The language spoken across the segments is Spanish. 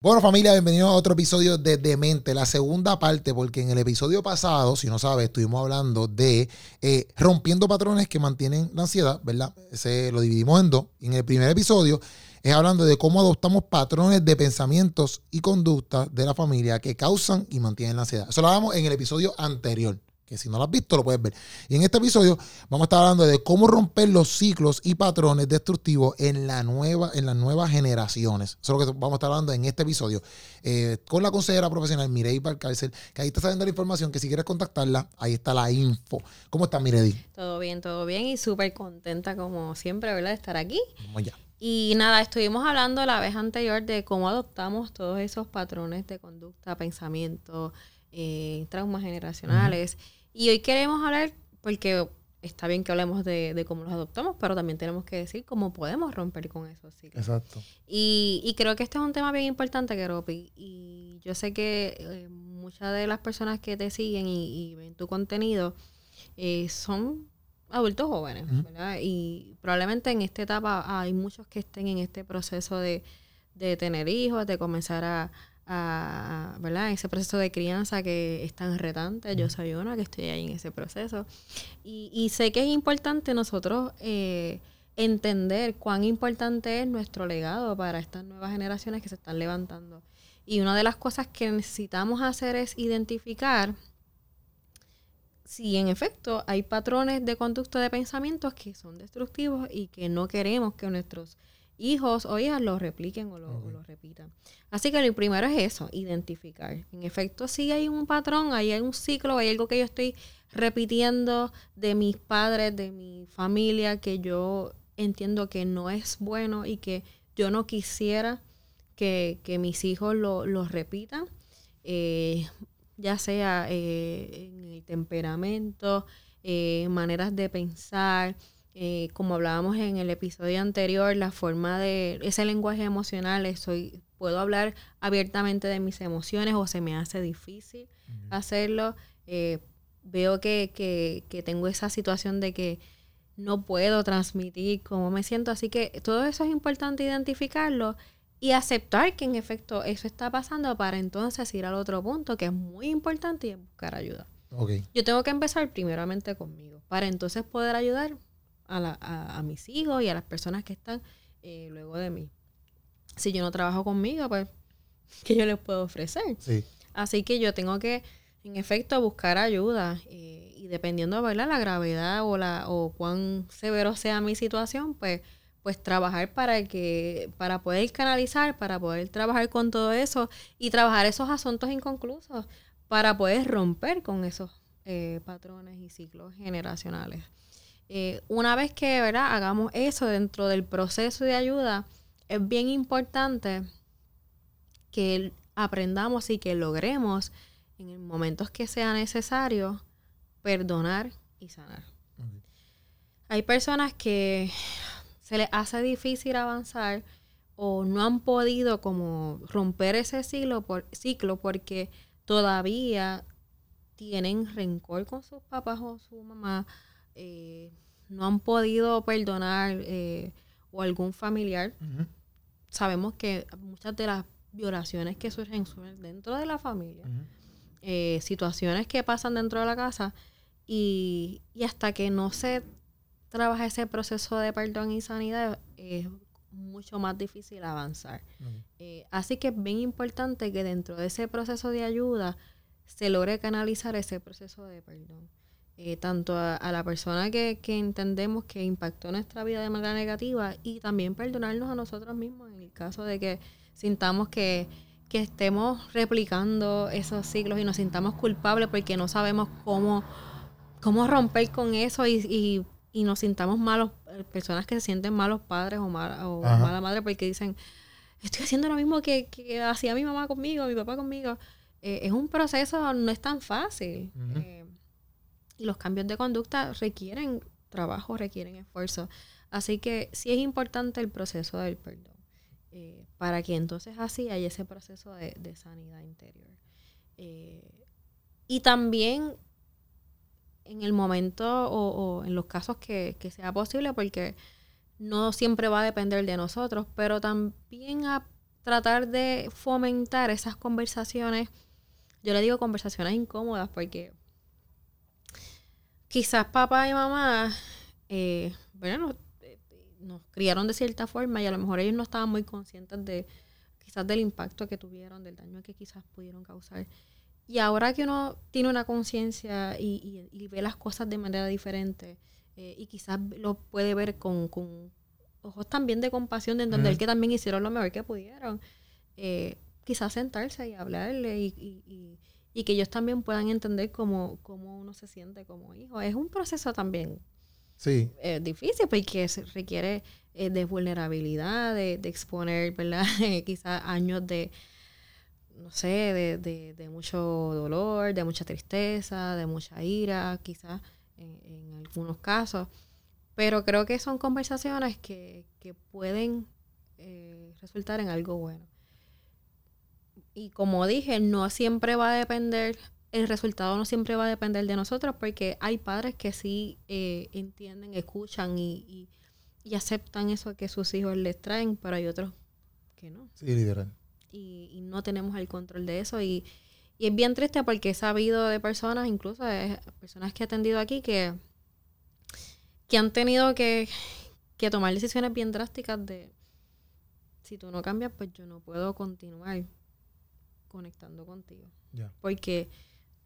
Bueno familia, bienvenidos a otro episodio de Demente, la segunda parte, porque en el episodio pasado, si no sabes, estuvimos hablando de eh, rompiendo patrones que mantienen la ansiedad, ¿verdad? Ese lo dividimos en dos. En el primer episodio es hablando de cómo adoptamos patrones de pensamientos y conductas de la familia que causan y mantienen la ansiedad. Eso lo hablamos en el episodio anterior que si no lo has visto lo puedes ver. Y en este episodio vamos a estar hablando de cómo romper los ciclos y patrones destructivos en, la nueva, en las nuevas generaciones. Eso es lo que vamos a estar hablando en este episodio eh, con la consejera profesional Mirei Barcárcel, que ahí está saliendo la información, que si quieres contactarla, ahí está la info. ¿Cómo estás, Mirei? Todo bien, todo bien y súper contenta como siempre, ¿verdad? De estar aquí. Vamos ya. Y nada, estuvimos hablando la vez anterior de cómo adoptamos todos esos patrones de conducta, pensamiento, eh, traumas generacionales. Y hoy queremos hablar, porque está bien que hablemos de, cómo los adoptamos, pero también tenemos que decir cómo podemos romper con esos ciclos. Exacto. Y, y creo que este es un tema bien importante, Keropi. Y yo sé que eh, muchas de las personas que te siguen y, ven tu contenido eh, son adultos jóvenes, ¿verdad? Y probablemente en esta etapa hay muchos que estén en este proceso de, de tener hijos, de comenzar a, a, ¿verdad? ese proceso de crianza que es tan retante. Yo soy una que estoy ahí en ese proceso. Y, sé que es importante nosotros eh, entender cuán importante es nuestro legado para estas nuevas generaciones que se están levantando. Y una de las cosas que necesitamos hacer es identificar si en efecto hay patrones de conducta de pensamientos que son destructivos y que no queremos que nuestros hijos o hijas lo repliquen o lo, repitan. Así que lo primero es eso, identificar. En efecto, si hay un patrón, hay un ciclo, hay algo que yo estoy repitiendo de mis padres, de mi familia, que yo entiendo que no es bueno y que yo no quisiera que, mis hijos lo, repitan, eh, ya sea eh, en el temperamento, eh, maneras de pensar, eh, como hablábamos en el episodio anterior, la forma de ese lenguaje emocional, soy, puedo hablar abiertamente de mis emociones o se me hace difícil hacerlo. Eh, veo que, que, que, tengo esa situación de que no puedo transmitir cómo me siento, así que todo eso es importante identificarlo y aceptar que en efecto eso está pasando para entonces ir al otro punto que es muy importante y buscar ayuda. Yo tengo que empezar primeramente conmigo para entonces poder ayudar a, la, a, mis hijos y a las personas que están eh, luego de mí. Si yo no trabajo conmigo, pues, ¿qué yo les puedo ofrecer? Así que yo tengo que, en efecto, buscar ayuda. Eh, y dependiendo, ¿verdad? La gravedad o, la, o cuán severo sea mi situación, pues, pues trabajar para que, para poder canalizar, para poder trabajar con todo eso y trabajar esos asuntos inconclusos para poder romper con esos eh, patrones y ciclos generacionales. Eh, una vez que ¿verdad? hagamos eso dentro del proceso de ayuda, es bien importante que aprendamos y que logremos en momentos que sea necesario perdonar y sanar. Hay personas que se les hace difícil avanzar o no han podido como romper ese ciclo, por, ciclo porque todavía tienen rencor con sus papás o su mamá eh, no han podido perdonar eh, o algún familiar, sabemos que muchas de las violaciones que surgen dentro de la familia, eh, situaciones que pasan dentro de la casa y, hasta que no se trabaja ese proceso de perdón y sanidad es mucho más difícil avanzar. así que es bien importante que dentro de ese proceso de ayuda se logre canalizar ese proceso de perdón. Eh, tanto a, la persona que, entendemos que impactó nuestra vida de manera negativa y también perdonarnos a nosotros mismos en el caso de que sintamos que, estemos replicando esos ciclos y nos sintamos culpables porque no sabemos cómo, cómo romper con eso y, nos sintamos malos, eh, personas que se sienten malos padres o, mala, o mala madre porque dicen, estoy haciendo lo mismo que, hacía mi mamá conmigo, mi papá conmigo. Eh, es un proceso, no es tan fácil. Y los cambios de conducta requieren trabajo, requieren esfuerzo. Así que sí es importante el proceso del perdón. Eh, para que entonces así haya ese proceso de, sanidad interior. Eh, y también en el momento o, en los casos que, sea posible, porque no siempre va a depender de nosotros, pero también a tratar de fomentar esas conversaciones, yo le digo conversaciones incómodas porque quizás papá y mamá, eh, bueno, nos criaron de cierta forma y a lo mejor ellos no estaban muy conscientes de quizás del impacto que tuvieron, del daño que quizás pudieron causar. Y ahora que uno tiene una conciencia y, ve las cosas de manera diferente eh, y quizás lo puede ver con, ojos también de compasión, de entender que también hicieron lo mejor que pudieron, eh, quizás sentarse y hablarle y, que ellos también puedan entender cómo, cómo uno se siente como hijo. Es un proceso también Sí. Es difícil porque se requiere eh, de vulnerabilidad, de, exponer, ¿verdad? Quizás años de, no sé, de, de, mucho dolor, de mucha tristeza, de mucha ira, quizás en, algunos casos. Pero creo que son conversaciones que, que pueden eh, resultar en algo bueno. Y como dije, no siempre va a depender el resultado no siempre va a depender de nosotros porque hay padres que sí eh, entienden, escuchan y, aceptan eso que sus hijos les traen, pero hay otros que no. Sí, literal. Y, no tenemos el control de eso y, es bien triste porque he sabido de personas, incluso de personas que he atendido aquí, que, que han tenido que, que tomar decisiones bien drásticas de si tú no cambias, pues yo no puedo continuar conectando contigo. Porque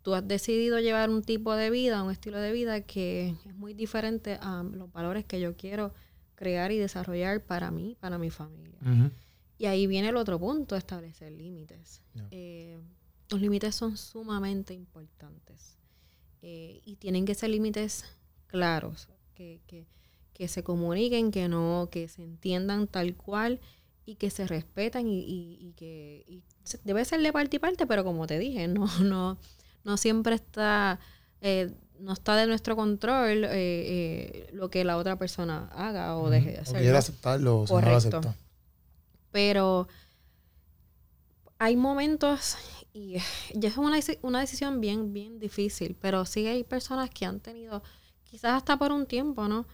tú has decidido llevar un tipo de vida, un estilo de vida que es muy diferente a los valores que yo quiero crear y desarrollar para mí, para mi familia. Y ahí viene el otro punto, establecer límites. Eh, los límites son sumamente importantes eh, y tienen que ser límites claros, que, que, que, se comuniquen, que no, que se entiendan tal cual y que se respetan y, y, y que y debe ser de parte y parte, pero como te dije, no, no, no siempre está, eh, no está de nuestro control eh, eh, lo que la otra persona haga o deje de hacer. O quiere aceptarlo o Correcto. No Pero hay momentos y ya es una, una decisión bien, bien difícil, pero sí hay personas que han tenido, quizás hasta por un tiempo, ¿no?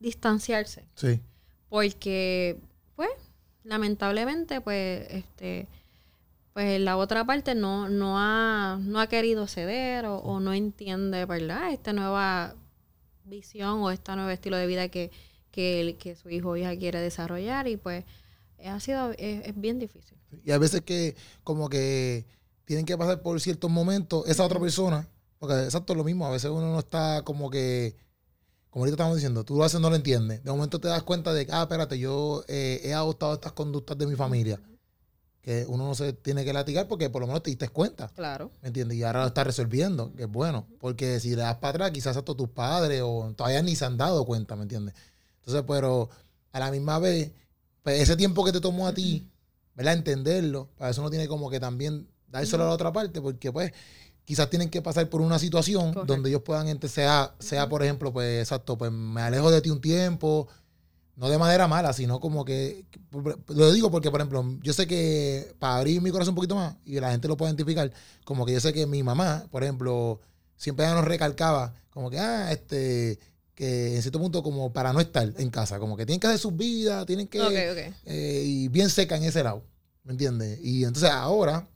distanciarse. Sí. Porque, pues, lamentablemente, pues, este, pues la otra parte no, no, ha, no ha querido ceder o, no entiende, ¿verdad? Esta nueva visión o este nuevo estilo de vida que, que, que su hijo o hija quiere desarrollar y pues ha sido, es, bien difícil. Y a veces que como que tienen que pasar por ciertos momentos esa otra persona, porque exacto lo mismo, a veces uno no está como que, como ahorita estamos diciendo, tú lo haces no lo entiendes, de momento te das cuenta de que, ah, espérate, yo eh, he adoptado estas conductas de mi familia que uno no se tiene que latigar porque por lo menos te diste cuenta. Claro. ¿Me entiendes? Y ahora lo estás resolviendo, que es bueno. Porque si le das para atrás, quizás hasta tus padres o todavía ni se han dado cuenta, ¿me entiendes? Entonces, pero a la misma vez, pues ese tiempo que te tomó a ti, ¿verdad? Entenderlo, para eso uno tiene como que también dárselo a la otra parte, porque pues quizás tienen que pasar por una situación donde ellos puedan, sea, sea por ejemplo, pues exacto, pues me alejo de ti un tiempo, no de manera mala, sino como que, lo digo porque, por ejemplo, yo sé que para abrir mi corazón un poquito más y la gente lo pueda identificar, como que yo sé que mi mamá, por ejemplo, siempre nos recalcaba, como que, ah, este, que en cierto punto como para no estar en casa, como que tienen que hacer sus vidas, tienen que, eh, y bien seca en ese lado, ¿me entiendes? Y entonces ahora,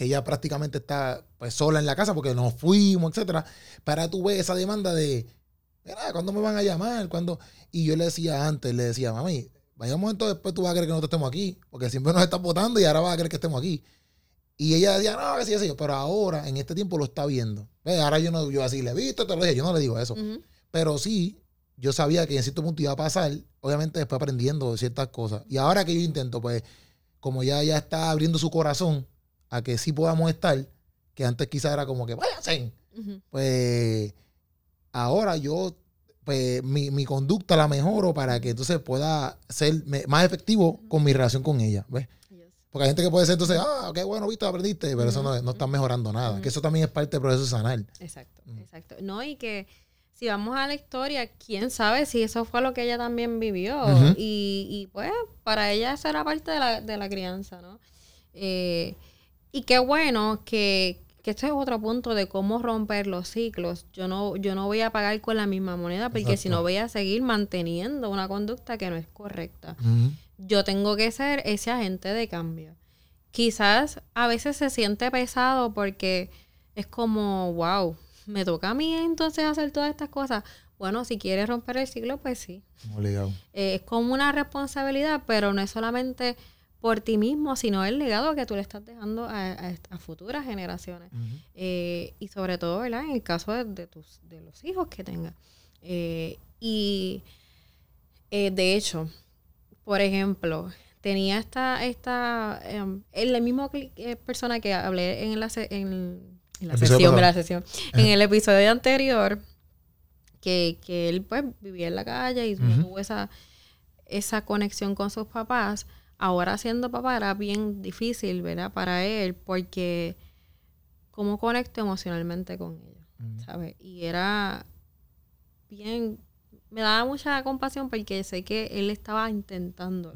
que ella prácticamente está pues sola en la casa porque nos fuimos, etcétera, para tú ver esa demanda de ¿cuándo me van a llamar? ¿Cuándo? Y yo le decía antes, le decía, mami, vaya un momento después tú vas a creer que nosotros estemos aquí, porque siempre nos estás votando y ahora vas a creer que estemos aquí. Y ella decía, no, que sí, sí, pero ahora, en este tiempo lo está viendo. Ahora yo no, yo así le he visto, te lo dije, yo no le digo eso. Pero sí, yo sabía que en cierto punto iba a pasar, obviamente después aprendiendo ciertas cosas. Y ahora que yo intento, pues, como ya, ya está abriendo su corazón a que sí podamos estar, que antes quizás era como que, váyanse, pues ahora yo, pues mi, conducta la mejoro para que entonces pueda ser más efectivo con mi relación con ella, ¿ves? Porque hay gente que puede ser entonces, ah, qué bueno, viste, aprendiste, pero eso no, no está mejorando nada. Que eso también es parte del proceso sanar. Exacto, exacto. No, y que si vamos a la historia, quién sabe si eso fue lo que ella también vivió. y, y, pues, para ella eso era parte de la, de la crianza, ¿no? Eh, y qué bueno que, que este es otro punto de cómo romper los ciclos. Yo no, yo no voy a pagar con la misma moneda porque si no voy a seguir manteniendo una conducta que no es correcta. yo tengo que ser ese agente de cambio. Quizás a veces se siente pesado porque es como, wow, me toca a mí entonces hacer todas estas cosas. Bueno, si quieres romper el ciclo, pues sí. Eh, es como una responsabilidad, pero no es solamente por ti mismo, sino el legado que tú le estás dejando a, futuras generaciones. Eh, y sobre todo, ¿verdad? En el caso de, tus, de los hijos que tengas. Eh, y de hecho, por ejemplo, tenía esta, esta, em, la misma persona que hablé en la, en, la sesión, en la sesión, en el episodio anterior, que, que él pues vivía en la calle y tuvo esa, esa conexión con sus papás. Ahora siendo papá era bien difícil, ¿verdad? Para él, porque cómo conecto emocionalmente con ellos, ¿sabes? Y era bien, me daba mucha compasión porque sé que él estaba intentando.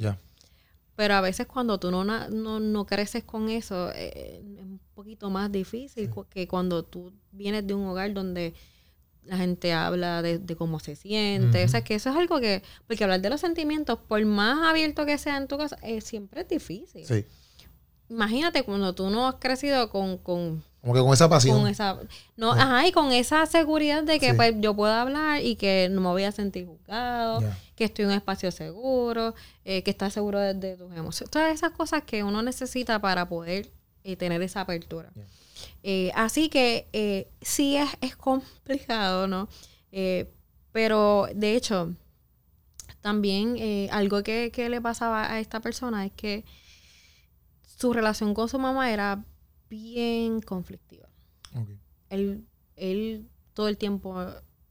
Pero a veces cuando tú no, no, no creces con eso, eh, es un poquito más difícil que cuando tú vienes de un hogar donde la gente habla de, cómo se siente. O sea, que eso es algo que, porque hablar de los sentimientos, por más abierto que sea en tu casa, es, siempre es difícil. Sí. Imagínate cuando tú no has crecido con, con como que con esa pasión. Con esa, no, ajá, y con esa seguridad de que pues, yo puedo hablar y que no me voy a sentir juzgado, que estoy en un espacio seguro, eh, que estás seguro de, tus emociones. Todas esas cosas que uno necesita para poder eh, tener esa apertura. Eh, así que eh, sí es, es, complicado, ¿no? Eh, pero de hecho, también algo que, le pasaba a esta persona es que su relación con su mamá era bien conflictiva. Él, él todo el tiempo,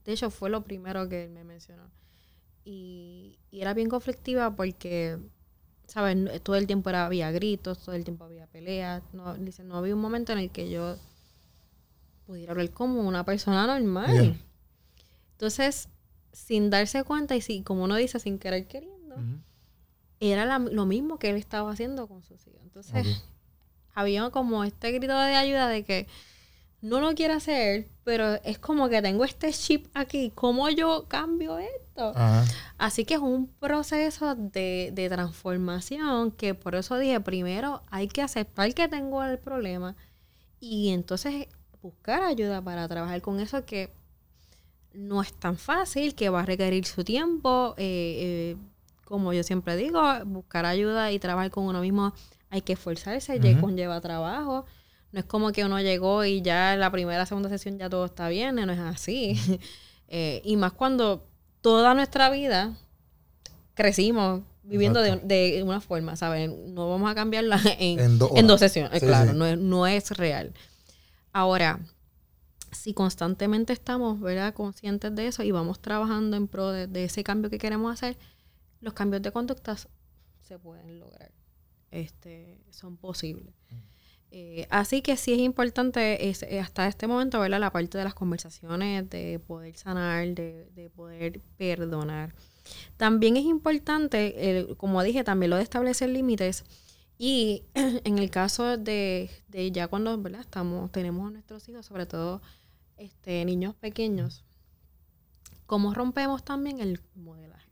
de hecho fue lo primero que él me mencionó. Y, y era bien conflictiva porque ¿sabes? Todo el tiempo era, había gritos, todo el tiempo había peleas. No, dice, no había un momento en el que yo pudiera hablar como una persona normal. Entonces, sin darse cuenta y si, como uno dice, sin querer queriendo, era lo mismo que él estaba haciendo con sus hijos. Entonces, había como este grito de ayuda de que no lo quiero hacer, pero es como que tengo este chip aquí. ¿Cómo yo cambio esto? Así que es un proceso de, de, transformación que por eso dije, primero hay que aceptar que tengo el problema y entonces buscar ayuda para trabajar con eso que no es tan fácil, que va a requerir su tiempo. Eh, eh, como yo siempre digo, buscar ayuda y trabajar con uno mismo hay que esforzarse, uh conlleva trabajo. No es como que uno llegó y ya en la primera, segunda sesión ya todo está bien, no es así. Eh, y más cuando toda nuestra vida crecimos viviendo de, una forma, ¿saben? No vamos a cambiarla en, dos sesiones, claro, No, es, no es real. Ahora, si constantemente estamos, ¿verdad?, conscientes de eso y vamos trabajando en pro de, ese cambio que queremos hacer, los cambios de conductas se pueden lograr. Este, son posibles. Eh, así que sí es importante es, eh, hasta este momento, ¿verdad? La parte de las conversaciones, de poder sanar, de, poder perdonar. También es importante, como dije, también lo de establecer límites. Y en el caso de, ya cuando ¿verdad? Estamos, tenemos a nuestros hijos, sobre todo este, niños pequeños, ¿cómo rompemos también el modelaje?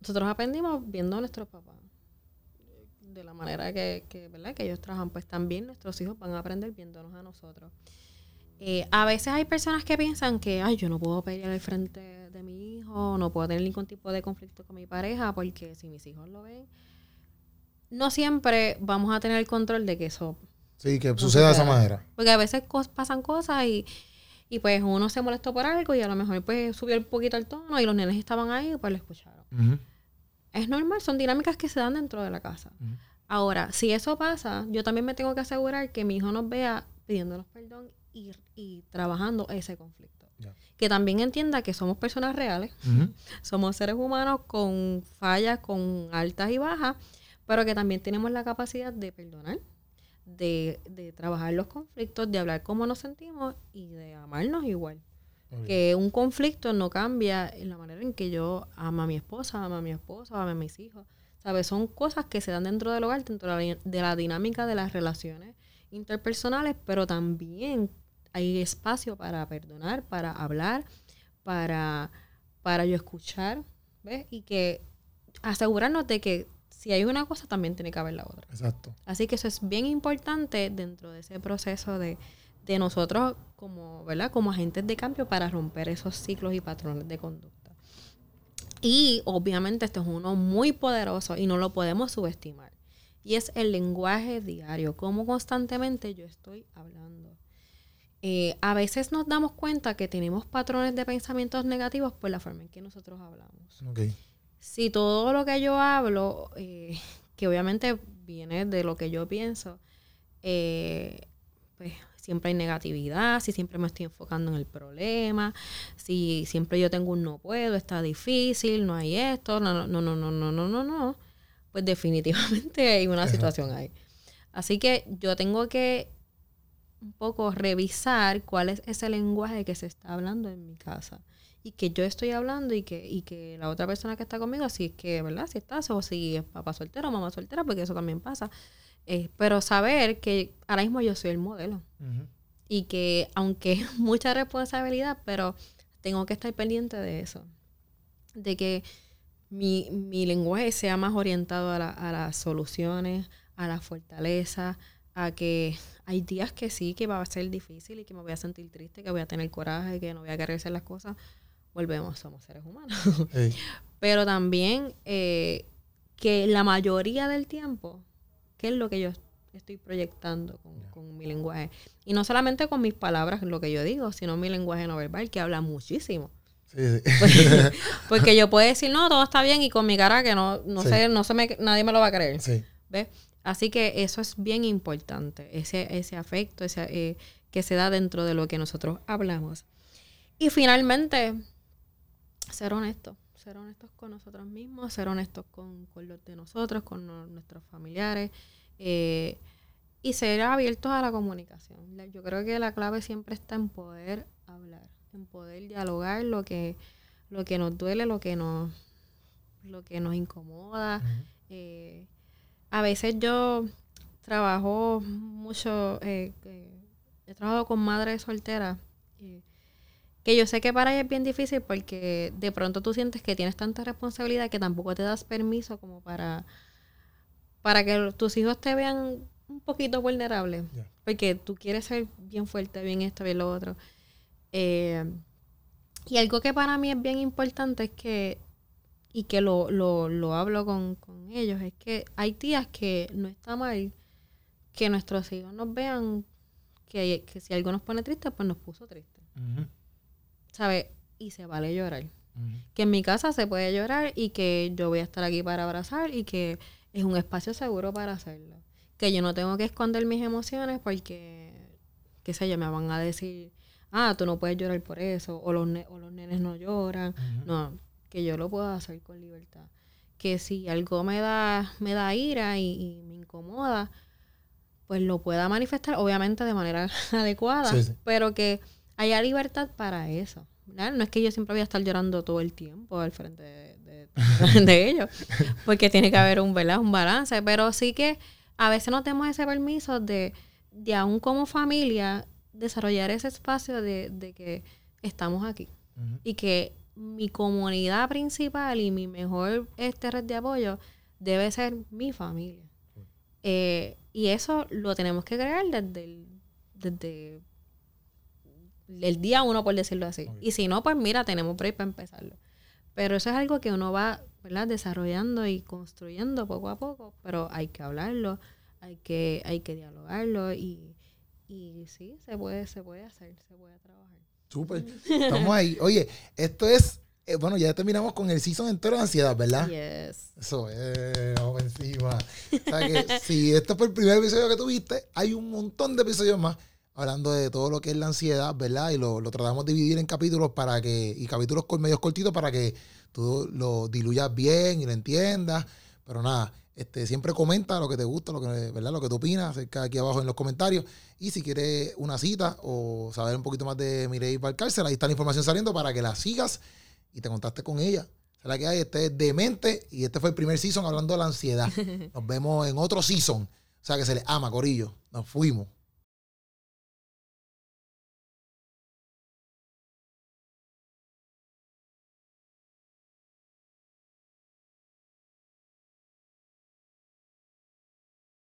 Nosotros aprendimos viendo a nuestros papás de la manera que, que, ¿verdad? que ellos trabajan, pues también nuestros hijos van a aprender viéndonos a nosotros. Eh, a veces hay personas que piensan que, ay, yo no puedo pelear al frente de mi hijo, no puedo tener ningún tipo de conflicto con mi pareja, porque si mis hijos lo ven, no siempre vamos a tener el control de que eso... Sí, que suceda de esa manera. Porque a veces pasan cosas y, y pues uno se molestó por algo y a lo mejor pues subió un poquito el tono y los nenes estaban ahí y pues lo escucharon es normal, son dinámicas que se dan dentro de la casa. Ahora, si eso pasa, yo también me tengo que asegurar que mi hijo nos vea pidiéndonos perdón y, trabajando ese conflicto. Que también entienda que somos personas reales, somos seres humanos con fallas, con altas y bajas, pero que también tenemos la capacidad de perdonar, de, de trabajar los conflictos, de hablar cómo nos sentimos y de amarnos igual. Que un conflicto no cambia en la manera en que yo amo a mi esposa, amo a mi esposo, amo a mis hijos. ¿Sabes? Son cosas que se dan dentro del hogar, dentro de la, dinámica de las relaciones interpersonales, pero también hay espacio para perdonar, para hablar, para, para yo escuchar, ¿ves? Y que asegurarnos de que si hay una cosa, también tiene que haber la otra. Exacto. Así que eso es bien importante dentro de ese proceso de, de nosotros como, ¿verdad? Como agentes de cambio para romper esos ciclos y patrones de conducta. Y obviamente este es uno muy poderoso y no lo podemos subestimar. Y es el lenguaje diario, cómo constantemente yo estoy hablando. Eh, a veces nos damos cuenta que tenemos patrones de pensamientos negativos por la forma en que nosotros hablamos. Okay. Si todo lo que yo hablo, eh, que obviamente viene de lo que yo pienso, eh, pues siempre hay negatividad, si siempre me estoy enfocando en el problema, si siempre yo tengo un no puedo, está difícil, no hay esto, no, no, no, no, no, no, no, no, pues definitivamente hay una situación ahí. Así que yo tengo que un poco revisar cuál es ese lenguaje que se está hablando en mi casa y que yo estoy hablando y que, y que la otra persona que está conmigo, si es que, ¿verdad? Si estás o si es papá soltero o mamá soltera, porque eso también pasa. Eh, pero saber que ahora mismo yo soy el modelo. Y que aunque es mucha responsabilidad, pero tengo que estar pendiente de eso. De que mi, mi lenguaje sea más orientado a, a las soluciones, a la fortaleza, a que hay días que sí, que va a ser difícil y que me voy a sentir triste, que voy a tener coraje, que no voy a querer hacer las cosas. Volvemos, somos seres humanos. Pero también eh, que la mayoría del tiempo qué es lo que yo estoy proyectando con, mi lenguaje. Y no solamente con mis palabras, lo que yo digo, sino mi lenguaje no verbal, que habla muchísimo. Porque, yo puedo decir, no, todo está bien, y con mi cara que no, no sé, no se me, nadie me lo va a creer. ¿Ves? Así que eso es bien importante, ese, ese afecto ese, eh, que se da dentro de lo que nosotros hablamos. Y finalmente, ser honesto ser honestos con nosotros mismos, ser honestos con, los de nosotros, con nuestros familiares eh, y ser abiertos a la comunicación. Yo creo que la clave siempre está en poder hablar, en poder dialogar lo que, lo que nos duele, lo que nos, lo que nos incomoda. Eh, a veces yo trabajo mucho, eh, he trabajado con madres solteras que yo sé que para ella es bien difícil porque de pronto tú sientes que tienes tanta responsabilidad que tampoco te das permiso como para, para que tus hijos te vean un poquito vulnerable. Porque tú quieres ser bien fuerte, bien esto, bien lo otro. Eh, y algo que para mí es bien importante es que, y que lo, lo, lo hablo con, con ellos, es que hay días que no está mal que nuestros hijos nos vean que, que si algo nos pone triste, pues nos puso triste. ¿Sabes? Y se vale llorar. Que en mi casa se puede llorar y que yo voy a estar aquí para abrazar y que es un espacio seguro para hacerlo. Que yo no tengo que esconder mis emociones porque, qué sé yo, me van a decir, ah, tú no puedes llorar por eso, o los, o los nenes no lloran. No, que yo lo puedo hacer con libertad. Que si algo me da, me da ira y, me incomoda, pues lo pueda manifestar, obviamente de manera adecuada, pero que haya libertad para eso. No es que yo siempre voy a estar llorando todo el tiempo al frente de, ellos, porque tiene que haber un, ¿verdad? un balance, pero sí que a veces no tenemos ese permiso de, de aún como familia, desarrollar ese espacio de, que estamos aquí y que mi comunidad principal y mi mejor este red de apoyo debe ser mi familia. Eh, y eso lo tenemos que crear desde, desde el día uno, por decirlo así. Y si no, pues mira, tenemos break para empezarlo. Pero eso es algo que uno va ¿verdad? desarrollando y construyendo poco a poco, pero hay que hablarlo, hay que, hay que dialogarlo y, y sí, se puede, se puede hacer, se puede trabajar. Súper. Estamos ahí. Oye, esto es, eh, bueno, ya terminamos con el season entero de ansiedad, ¿verdad? Yes. Eso es, vamos encima. O sea que si esto fue el primer episodio que tuviste, hay un montón de episodios más hablando de todo lo que es la ansiedad, ¿verdad? Y lo, tratamos de dividir en capítulos para que, y capítulos con medios cortitos para que tú lo diluyas bien y lo entiendas. Pero nada, este, siempre comenta lo que te gusta, lo que, ¿verdad? Lo que tú opinas acerca aquí abajo en los comentarios. Y si quieres una cita o saber un poquito más de Mireille Valcárcel, ahí está la información saliendo para que la sigas y te contactes con ella. la que hay, este es Demente y este fue el primer season hablando de la ansiedad. Nos vemos en otro season. O sea que se le ama, Corillo. Nos fuimos.